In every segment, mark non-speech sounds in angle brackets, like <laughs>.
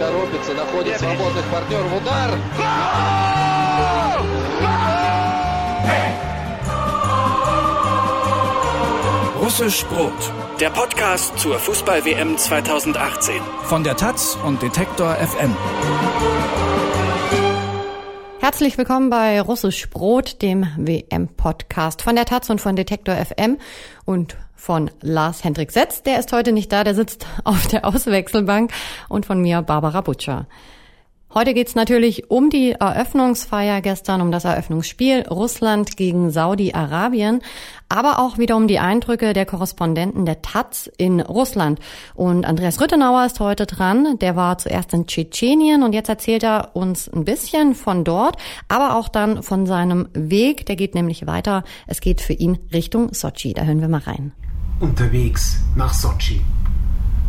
торопится, находит свободных партнеров. Удар! Russisch Brot, der Podcast zur Fußball-WM 2018. Von der Taz und Detektor FM. Herzlich willkommen bei Russisch Brot, dem WM-Podcast von der Taz und von Detektor FM und von Lars Hendrik Setz. Der ist heute nicht da, der sitzt auf der Auswechselbank und von mir Barbara Butcher. Heute geht's natürlich um die Eröffnungsfeier gestern, um das Eröffnungsspiel Russland gegen Saudi-Arabien, aber auch wieder um die Eindrücke der Korrespondenten der Taz in Russland. Und Andreas Rüttenauer ist heute dran. Der war zuerst in Tschetschenien und jetzt erzählt er uns ein bisschen von dort, aber auch dann von seinem Weg. Der geht nämlich weiter. Es geht für ihn Richtung Sochi. Da hören wir mal rein. Unterwegs nach Sochi.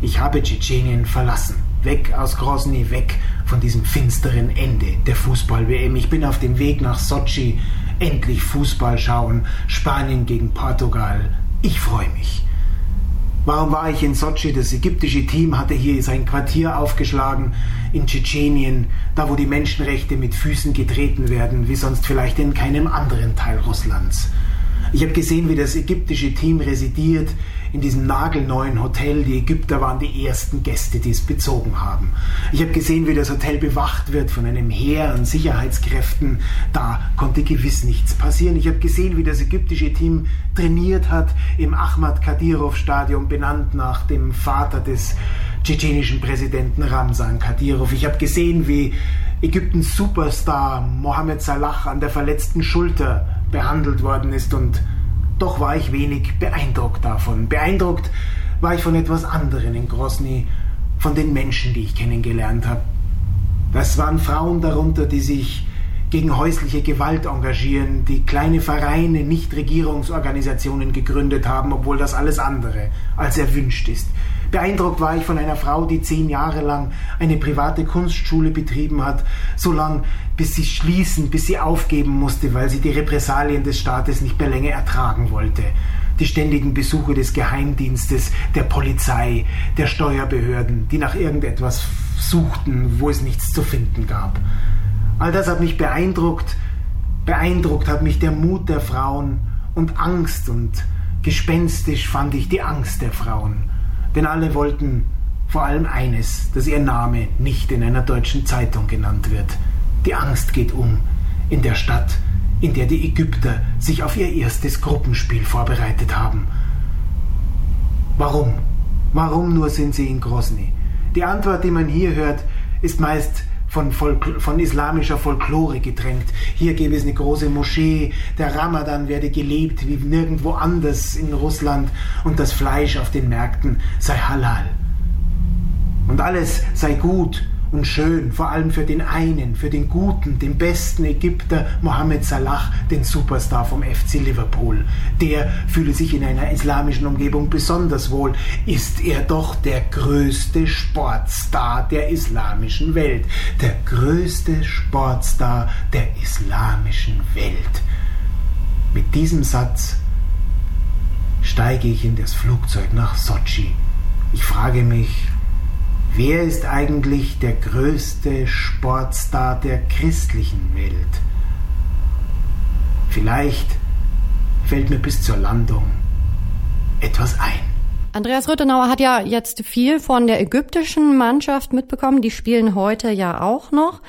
Ich habe Tschetschenien verlassen. Weg aus Grozny, weg von diesem finsteren Ende der Fußball-WM. Ich bin auf dem Weg nach Sochi. Endlich Fußball schauen. Spanien gegen Portugal. Ich freue mich. Warum war ich in Sochi? Das ägyptische Team hatte hier sein Quartier aufgeschlagen in Tschetschenien, da wo die Menschenrechte mit Füßen getreten werden, wie sonst vielleicht in keinem anderen Teil Russlands. Ich habe gesehen, wie das ägyptische Team residiert in diesem nagelneuen Hotel. Die Ägypter waren die ersten Gäste, die es bezogen haben. Ich habe gesehen, wie das Hotel bewacht wird von einem Heer an Sicherheitskräften. Da konnte gewiss nichts passieren. Ich habe gesehen, wie das ägyptische Team trainiert hat im Ahmad Kadyrov Stadion, benannt nach dem Vater des tschetschenischen Präsidenten Ramsan Kadyrov. Ich habe gesehen, wie Ägyptens Superstar Mohammed Salah an der verletzten Schulter behandelt worden ist und doch war ich wenig beeindruckt davon. Beeindruckt war ich von etwas anderem in Grosny, von den Menschen, die ich kennengelernt habe. Das waren Frauen darunter, die sich gegen häusliche Gewalt engagieren, die kleine Vereine, Nichtregierungsorganisationen gegründet haben, obwohl das alles andere als erwünscht ist. Beeindruckt war ich von einer Frau, die zehn Jahre lang eine private Kunstschule betrieben hat, so lang, bis sie schließen, bis sie aufgeben musste, weil sie die Repressalien des Staates nicht mehr länger ertragen wollte. Die ständigen Besuche des Geheimdienstes, der Polizei, der Steuerbehörden, die nach irgendetwas suchten, wo es nichts zu finden gab. All das hat mich beeindruckt. Beeindruckt hat mich der Mut der Frauen und Angst und gespenstisch fand ich die Angst der Frauen. Denn alle wollten vor allem eines, dass ihr Name nicht in einer deutschen Zeitung genannt wird. Die Angst geht um in der Stadt, in der die Ägypter sich auf ihr erstes Gruppenspiel vorbereitet haben. Warum? Warum nur sind sie in Grozny? Die Antwort, die man hier hört, ist meist von, Folkl von islamischer Folklore gedrängt. Hier gäbe es eine große Moschee, der Ramadan werde gelebt wie nirgendwo anders in Russland und das Fleisch auf den Märkten sei halal. Und alles sei gut und schön, vor allem für den einen, für den guten, den besten Ägypter Mohammed Salah, den Superstar vom FC Liverpool. Der fühle sich in einer islamischen Umgebung besonders wohl, ist er doch der größte Sportstar der islamischen Welt. Der größte Sportstar der islamischen Welt. Mit diesem Satz steige ich in das Flugzeug nach Sochi. Ich frage mich, Wer ist eigentlich der größte Sportstar der christlichen Welt? Vielleicht fällt mir bis zur Landung etwas ein. Andreas Rüttenauer hat ja jetzt viel von der ägyptischen Mannschaft mitbekommen. Die spielen heute ja auch noch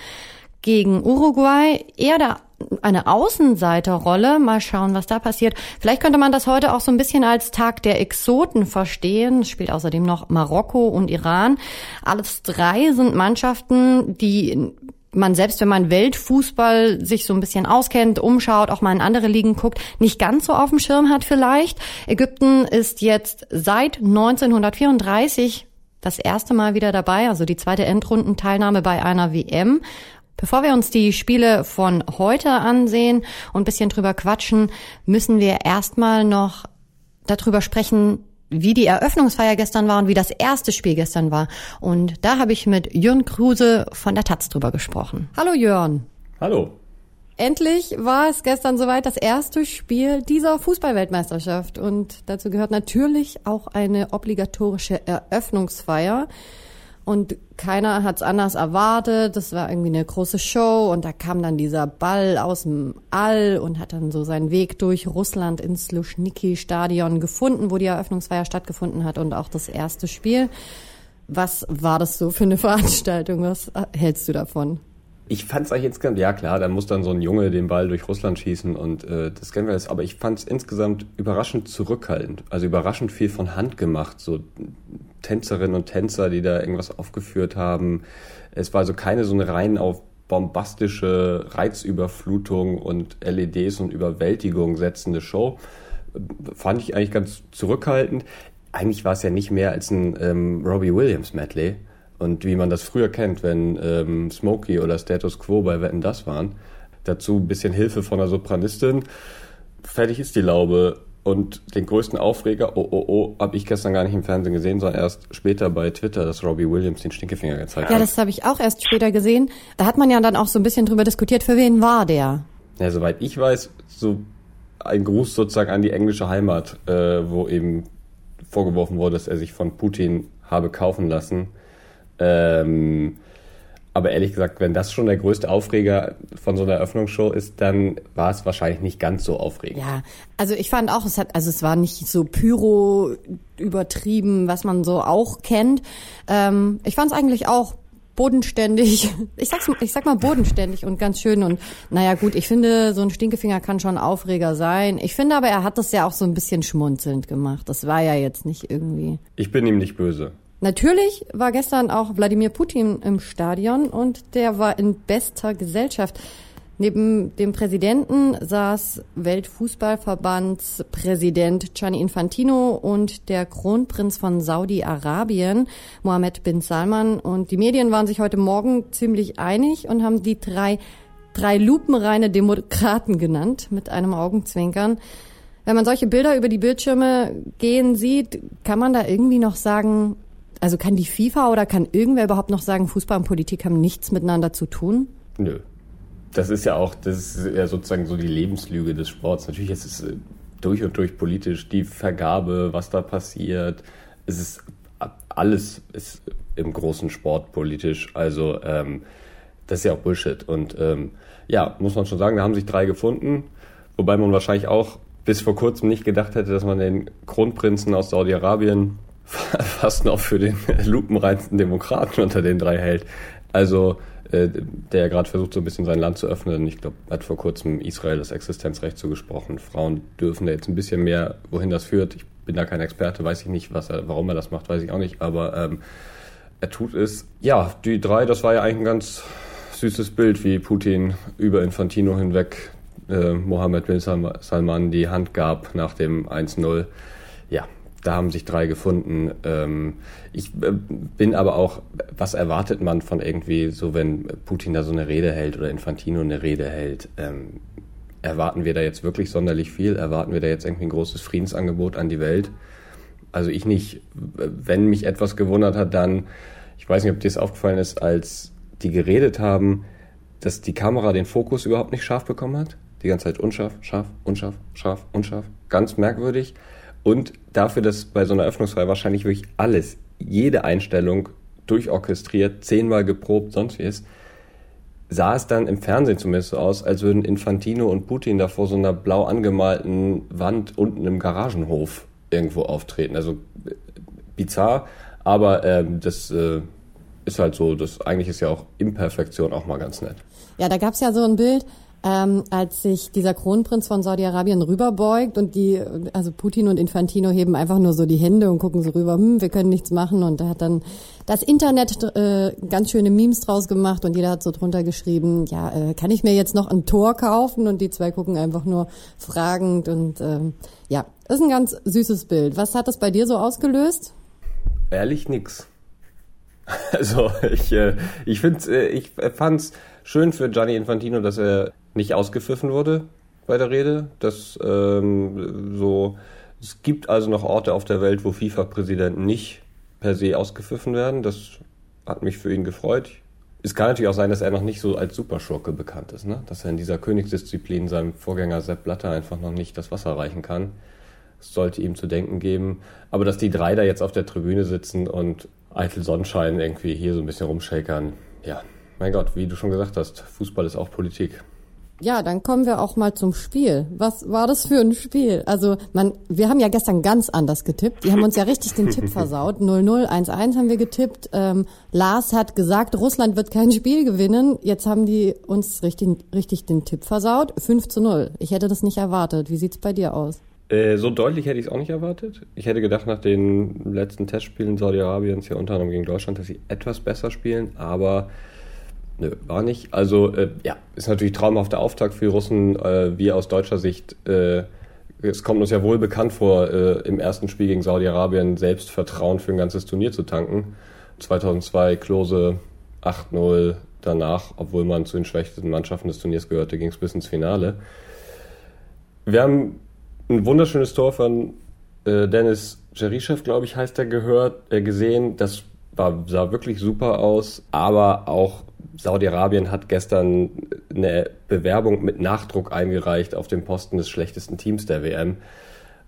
gegen Uruguay. Er der eine Außenseiterrolle. Mal schauen, was da passiert. Vielleicht könnte man das heute auch so ein bisschen als Tag der Exoten verstehen. Es spielt außerdem noch Marokko und Iran. Alles drei sind Mannschaften, die man selbst, wenn man Weltfußball sich so ein bisschen auskennt, umschaut, auch mal in andere Ligen guckt, nicht ganz so auf dem Schirm hat vielleicht. Ägypten ist jetzt seit 1934 das erste Mal wieder dabei, also die zweite Endrundenteilnahme bei einer WM. Bevor wir uns die Spiele von heute ansehen und ein bisschen drüber quatschen, müssen wir erstmal noch darüber sprechen, wie die Eröffnungsfeier gestern war und wie das erste Spiel gestern war. Und da habe ich mit Jörn Kruse von der Taz drüber gesprochen. Hallo Jörn. Hallo. Endlich war es gestern soweit das erste Spiel dieser Fußballweltmeisterschaft und dazu gehört natürlich auch eine obligatorische Eröffnungsfeier. Und keiner hat es anders erwartet. Das war irgendwie eine große Show und da kam dann dieser Ball aus dem All und hat dann so seinen Weg durch Russland ins Luschniki-Stadion gefunden, wo die Eröffnungsfeier stattgefunden hat und auch das erste Spiel. Was war das so für eine <laughs> Veranstaltung? Was hältst du davon? Ich fand es eigentlich insgesamt, ja klar, da muss dann so ein Junge den Ball durch Russland schießen und äh, das kennen wir jetzt, aber ich fand es insgesamt überraschend zurückhaltend, also überraschend viel von Hand gemacht, so Tänzerinnen und Tänzer, die da irgendwas aufgeführt haben. Es war also keine so eine rein auf bombastische Reizüberflutung und LEDs und Überwältigung setzende Show. Fand ich eigentlich ganz zurückhaltend. Eigentlich war es ja nicht mehr als ein ähm, Robbie Williams Medley und wie man das früher kennt, wenn ähm, Smokey oder Status Quo bei Wetten das waren. Dazu ein bisschen Hilfe von der Sopranistin. Fertig ist die Laube. Und den größten Aufreger, oh oh oh, habe ich gestern gar nicht im Fernsehen gesehen, sondern erst später bei Twitter, dass Robbie Williams den Stinkefinger gezeigt ja, hat. Ja, das habe ich auch erst später gesehen. Da hat man ja dann auch so ein bisschen drüber diskutiert, für wen war der? Ja, soweit ich weiß, so ein Gruß sozusagen an die englische Heimat, äh, wo eben vorgeworfen wurde, dass er sich von Putin habe kaufen lassen. Ähm, aber ehrlich gesagt, wenn das schon der größte Aufreger von so einer Eröffnungsshow ist, dann war es wahrscheinlich nicht ganz so aufregend. Ja, also ich fand auch, es hat, also es war nicht so pyro übertrieben, was man so auch kennt. Ähm, ich fand es eigentlich auch bodenständig. <laughs> Ich sag's, ich sag mal bodenständig und ganz schön. Und naja, gut, ich finde, so ein Stinkefinger kann schon Aufreger sein. Ich finde aber, er hat das ja auch so ein bisschen schmunzelnd gemacht. Das war ja jetzt nicht irgendwie. Ich bin ihm nicht böse. Natürlich war gestern auch Wladimir Putin im Stadion und der war in bester Gesellschaft. Neben dem Präsidenten saß Weltfußballverbandspräsident Gianni Infantino und der Kronprinz von Saudi-Arabien, Mohammed bin Salman. Und die Medien waren sich heute Morgen ziemlich einig und haben die drei, drei lupenreine Demokraten genannt, mit einem Augenzwinkern. Wenn man solche Bilder über die Bildschirme gehen sieht, kann man da irgendwie noch sagen, also kann die FIFA oder kann irgendwer überhaupt noch sagen, Fußball und Politik haben nichts miteinander zu tun? Nö. Das ist ja auch, das ist ja sozusagen so die Lebenslüge des Sports. Natürlich ist es äh, durch und durch politisch, die Vergabe, was da passiert. Es ist alles ist im großen Sport politisch. Also ähm, das ist ja auch Bullshit. Und ähm, ja, muss man schon sagen, da haben sich drei gefunden. Wobei man wahrscheinlich auch bis vor kurzem nicht gedacht hätte, dass man den Kronprinzen aus Saudi-Arabien <laughs> fast noch für den lupenreinsten Demokraten unter den drei hält. Also äh, der ja gerade versucht, so ein bisschen sein Land zu öffnen. Ich glaube, hat vor kurzem Israel das Existenzrecht zugesprochen. Frauen dürfen da jetzt ein bisschen mehr, wohin das führt. Ich bin da kein Experte, weiß ich nicht, was er, warum er das macht, weiß ich auch nicht. Aber ähm, er tut es. Ja, die drei, das war ja eigentlich ein ganz süßes Bild, wie Putin über Infantino hinweg äh, Mohammed bin Salman die Hand gab nach dem 1-0. Ja, da haben sich drei gefunden. Ähm, ich äh, bin aber auch, was erwartet man von irgendwie so, wenn Putin da so eine Rede hält oder Infantino eine Rede hält? Ähm, erwarten wir da jetzt wirklich sonderlich viel? Erwarten wir da jetzt irgendwie ein großes Friedensangebot an die Welt? Also ich nicht. Wenn mich etwas gewundert hat, dann, ich weiß nicht, ob dir das aufgefallen ist, als die geredet haben, dass die Kamera den Fokus überhaupt nicht scharf bekommen hat. Die ganze Zeit unscharf, scharf, unscharf, scharf, unscharf. Ganz merkwürdig. Und dafür, dass bei so einer Öffnungsfeier wahrscheinlich wirklich alles, jede Einstellung durchorchestriert, zehnmal geprobt, sonst wie ist, sah es dann im Fernsehen zumindest so aus, als würden Infantino und Putin da vor so einer blau angemalten Wand unten im Garagenhof irgendwo auftreten. Also bizarr, aber äh, das äh, ist halt so, das eigentlich ist ja auch Imperfektion auch mal ganz nett. Ja, da gab's ja so ein Bild, ähm, als sich dieser Kronprinz von Saudi-Arabien rüberbeugt und die, also Putin und Infantino heben einfach nur so die Hände und gucken so rüber, hm, wir können nichts machen und da hat dann das Internet äh, ganz schöne Memes draus gemacht und jeder hat so drunter geschrieben, ja, äh, kann ich mir jetzt noch ein Tor kaufen und die zwei gucken einfach nur fragend und äh, ja, ist ein ganz süßes Bild. Was hat das bei dir so ausgelöst? Ehrlich nix. <laughs> Also ich, äh, ich finde, äh, ich fand's schön für Gianni Infantino, dass er nicht ausgepfiffen wurde bei der Rede. Das ähm, so, es gibt also noch Orte auf der Welt, wo FIFA-Präsidenten nicht per se ausgepfiffen werden. Das hat mich für ihn gefreut. Es kann natürlich auch sein, dass er noch nicht so als Superschurke bekannt ist, ne? dass er in dieser Königsdisziplin seinem Vorgänger Sepp Blatter einfach noch nicht das Wasser reichen kann. Das sollte ihm zu denken geben. Aber dass die drei da jetzt auf der Tribüne sitzen und eitel Sonnenschein irgendwie hier so ein bisschen rumshakern. Ja, mein Gott, wie du schon gesagt hast, Fußball ist auch Politik. Ja, dann kommen wir auch mal zum Spiel. Was war das für ein Spiel? Also, man, wir haben ja gestern ganz anders getippt. Die haben uns ja richtig den Tipp <laughs> versaut. 0-0, 1-1 haben wir getippt. Ähm, Lars hat gesagt, Russland wird kein Spiel gewinnen. Jetzt haben die uns richtig, richtig den Tipp versaut. 5 0. Ich hätte das nicht erwartet. Wie sieht's bei dir aus? Äh, so deutlich hätte ich es auch nicht erwartet. Ich hätte gedacht, nach den letzten Testspielen Saudi-Arabiens, ja unter anderem gegen Deutschland, dass sie etwas besser spielen, aber nö, war nicht. Also äh, ja, ist natürlich traumhafter Auftakt für die Russen. Äh, wir aus deutscher Sicht, äh, es kommt uns ja wohl bekannt vor, äh, im ersten Spiel gegen Saudi-Arabien Selbstvertrauen für ein ganzes Turnier zu tanken. 2002 Klose 8-0 danach, obwohl man zu den schwächsten Mannschaften des Turniers gehörte, ging es bis ins Finale. Wir haben ein wunderschönes Tor von äh, Dennis Jerischew, glaube ich, heißt er, gehört, äh, gesehen. Das war, sah wirklich super aus, aber auch Saudi-Arabien hat gestern eine Bewerbung mit Nachdruck eingereicht auf den Posten des schlechtesten Teams der WM.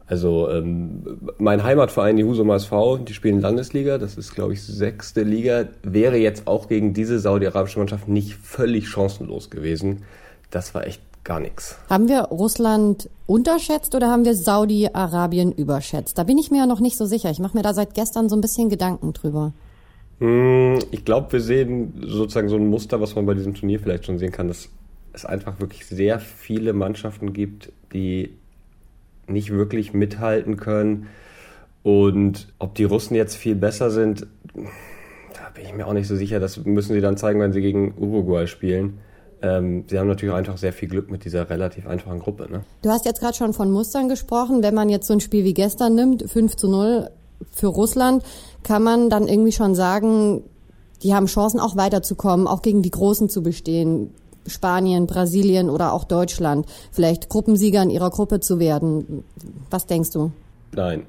Also ähm, mein Heimatverein, die Husum SV, die spielen Landesliga, das ist glaube ich sechste Liga, wäre jetzt auch gegen diese saudi-arabische Mannschaft nicht völlig chancenlos gewesen. Das war echt gar nichts. Haben wir Russland unterschätzt oder haben wir Saudi-Arabien überschätzt? Da bin ich mir ja noch nicht so sicher. Ich mache mir da seit gestern so ein bisschen Gedanken drüber. Hm, ich glaube, wir sehen sozusagen so ein Muster, was man bei diesem Turnier vielleicht schon sehen kann, dass es einfach wirklich sehr viele Mannschaften gibt, die nicht wirklich mithalten können. Und ob die Russen jetzt viel besser sind, da bin ich mir auch nicht so sicher. Das müssen sie dann zeigen, wenn sie gegen Uruguay spielen. Ähm, sie haben natürlich einfach sehr viel Glück mit dieser relativ einfachen Gruppe. Ne? Du hast jetzt gerade schon von Mustern gesprochen. Wenn man jetzt so ein Spiel wie gestern nimmt, 5 zu 0 für Russland, kann man dann irgendwie schon sagen, die haben Chancen auch weiterzukommen, auch gegen die Großen zu bestehen. Spanien, Brasilien oder auch Deutschland, vielleicht Gruppensieger in ihrer Gruppe zu werden. Was denkst du? Nein.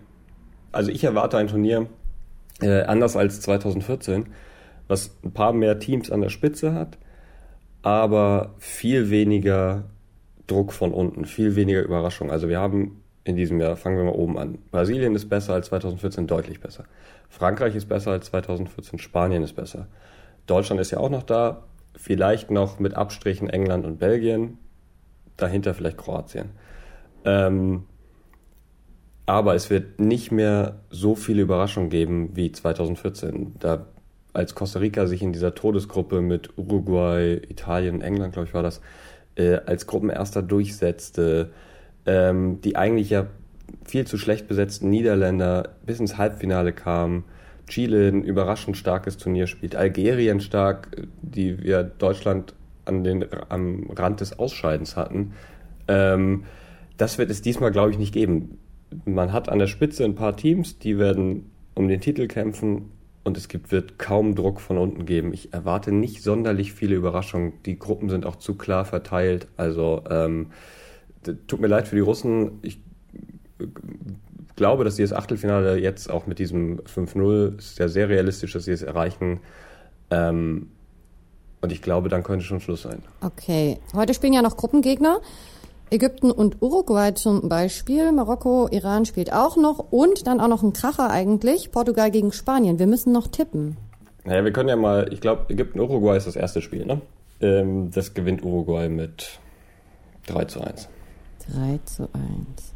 Also ich erwarte ein Turnier äh, anders als 2014, was ein paar mehr Teams an der Spitze hat, aber viel weniger Druck von unten, viel weniger Überraschung. Also wir haben in diesem Jahr, fangen wir mal oben an. Brasilien ist besser als 2014, deutlich besser. Frankreich ist besser als 2014, Spanien ist besser. Deutschland ist ja auch noch da, vielleicht noch mit Abstrichen England und Belgien, dahinter vielleicht Kroatien. Ähm, aber es wird nicht mehr so viele Überraschungen geben wie 2014. Da als Costa Rica sich in dieser Todesgruppe mit Uruguay, Italien, England, glaube ich, war das, äh, als Gruppenerster durchsetzte, ähm, die eigentlich ja viel zu schlecht besetzten Niederländer bis ins Halbfinale kamen, Chile ein überraschend starkes Turnier spielt, Algerien stark, die wir Deutschland an den, am Rand des Ausscheidens hatten. Ähm, das wird es diesmal, glaube ich, nicht geben. Man hat an der Spitze ein paar Teams, die werden um den Titel kämpfen und es gibt, wird kaum Druck von unten geben. Ich erwarte nicht sonderlich viele Überraschungen. Die Gruppen sind auch zu klar verteilt. Also ähm, tut mir leid für die Russen. Ich glaube, dass sie das Achtelfinale jetzt auch mit diesem 5-0 ist ja sehr realistisch, dass sie es erreichen. Ähm, und ich glaube, dann könnte schon Schluss sein. Okay. Heute spielen ja noch Gruppengegner. Ägypten und Uruguay zum Beispiel. Marokko, Iran spielt auch noch. Und dann auch noch ein Kracher eigentlich. Portugal gegen Spanien. Wir müssen noch tippen. Naja, wir können ja mal, ich glaube, Ägypten-Uruguay ist das erste Spiel, ne? Ähm, das gewinnt Uruguay mit 3 zu 1. 3 zu 1.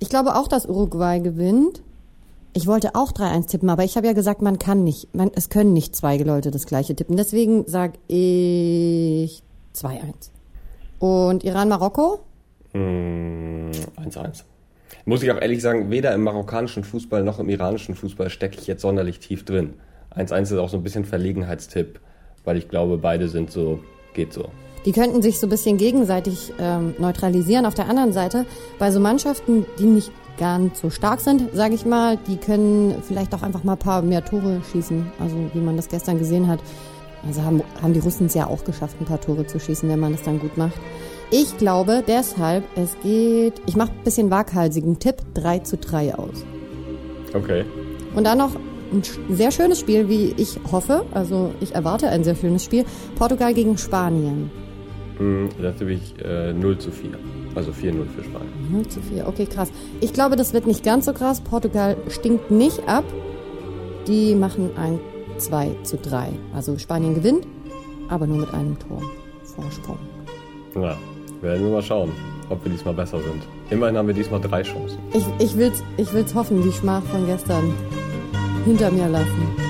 Ich glaube auch, dass Uruguay gewinnt. Ich wollte auch 3-1 tippen, aber ich habe ja gesagt, man kann nicht, man, es können nicht zwei Leute das gleiche tippen. Deswegen sage ich 2-1. Und Iran-Marokko? 1-1. Hm, Muss ich auch ehrlich sagen, weder im marokkanischen Fußball noch im iranischen Fußball stecke ich jetzt sonderlich tief drin. 1-1 ist auch so ein bisschen Verlegenheitstipp, weil ich glaube, beide sind so, geht so. Die könnten sich so ein bisschen gegenseitig ähm, neutralisieren. Auf der anderen Seite, bei so Mannschaften, die nicht ganz so stark sind, sage ich mal, die können vielleicht auch einfach mal ein paar mehr Tore schießen. Also wie man das gestern gesehen hat. Also haben, haben die Russen es ja auch geschafft, ein paar Tore zu schießen, wenn man das dann gut macht. Ich glaube deshalb, es geht, ich mache ein bisschen waghalsigen Tipp, 3 zu 3 aus. Okay. Und dann noch ein sehr schönes Spiel, wie ich hoffe. Also ich erwarte ein sehr schönes Spiel. Portugal gegen Spanien. Hm, da tippe ich äh, 0 zu 4. Also 4-0 für Spanien. 0 zu 4, okay, krass. Ich glaube, das wird nicht ganz so krass. Portugal stinkt nicht ab. Die machen ein 2 zu 3. Also Spanien gewinnt, aber nur mit einem Tor Vorsprung. Ja, werden wir mal schauen, ob wir diesmal besser sind. Immerhin haben wir diesmal drei Chancen. Ich, ich will es ich will's hoffen, die Schmach von gestern hinter mir lassen.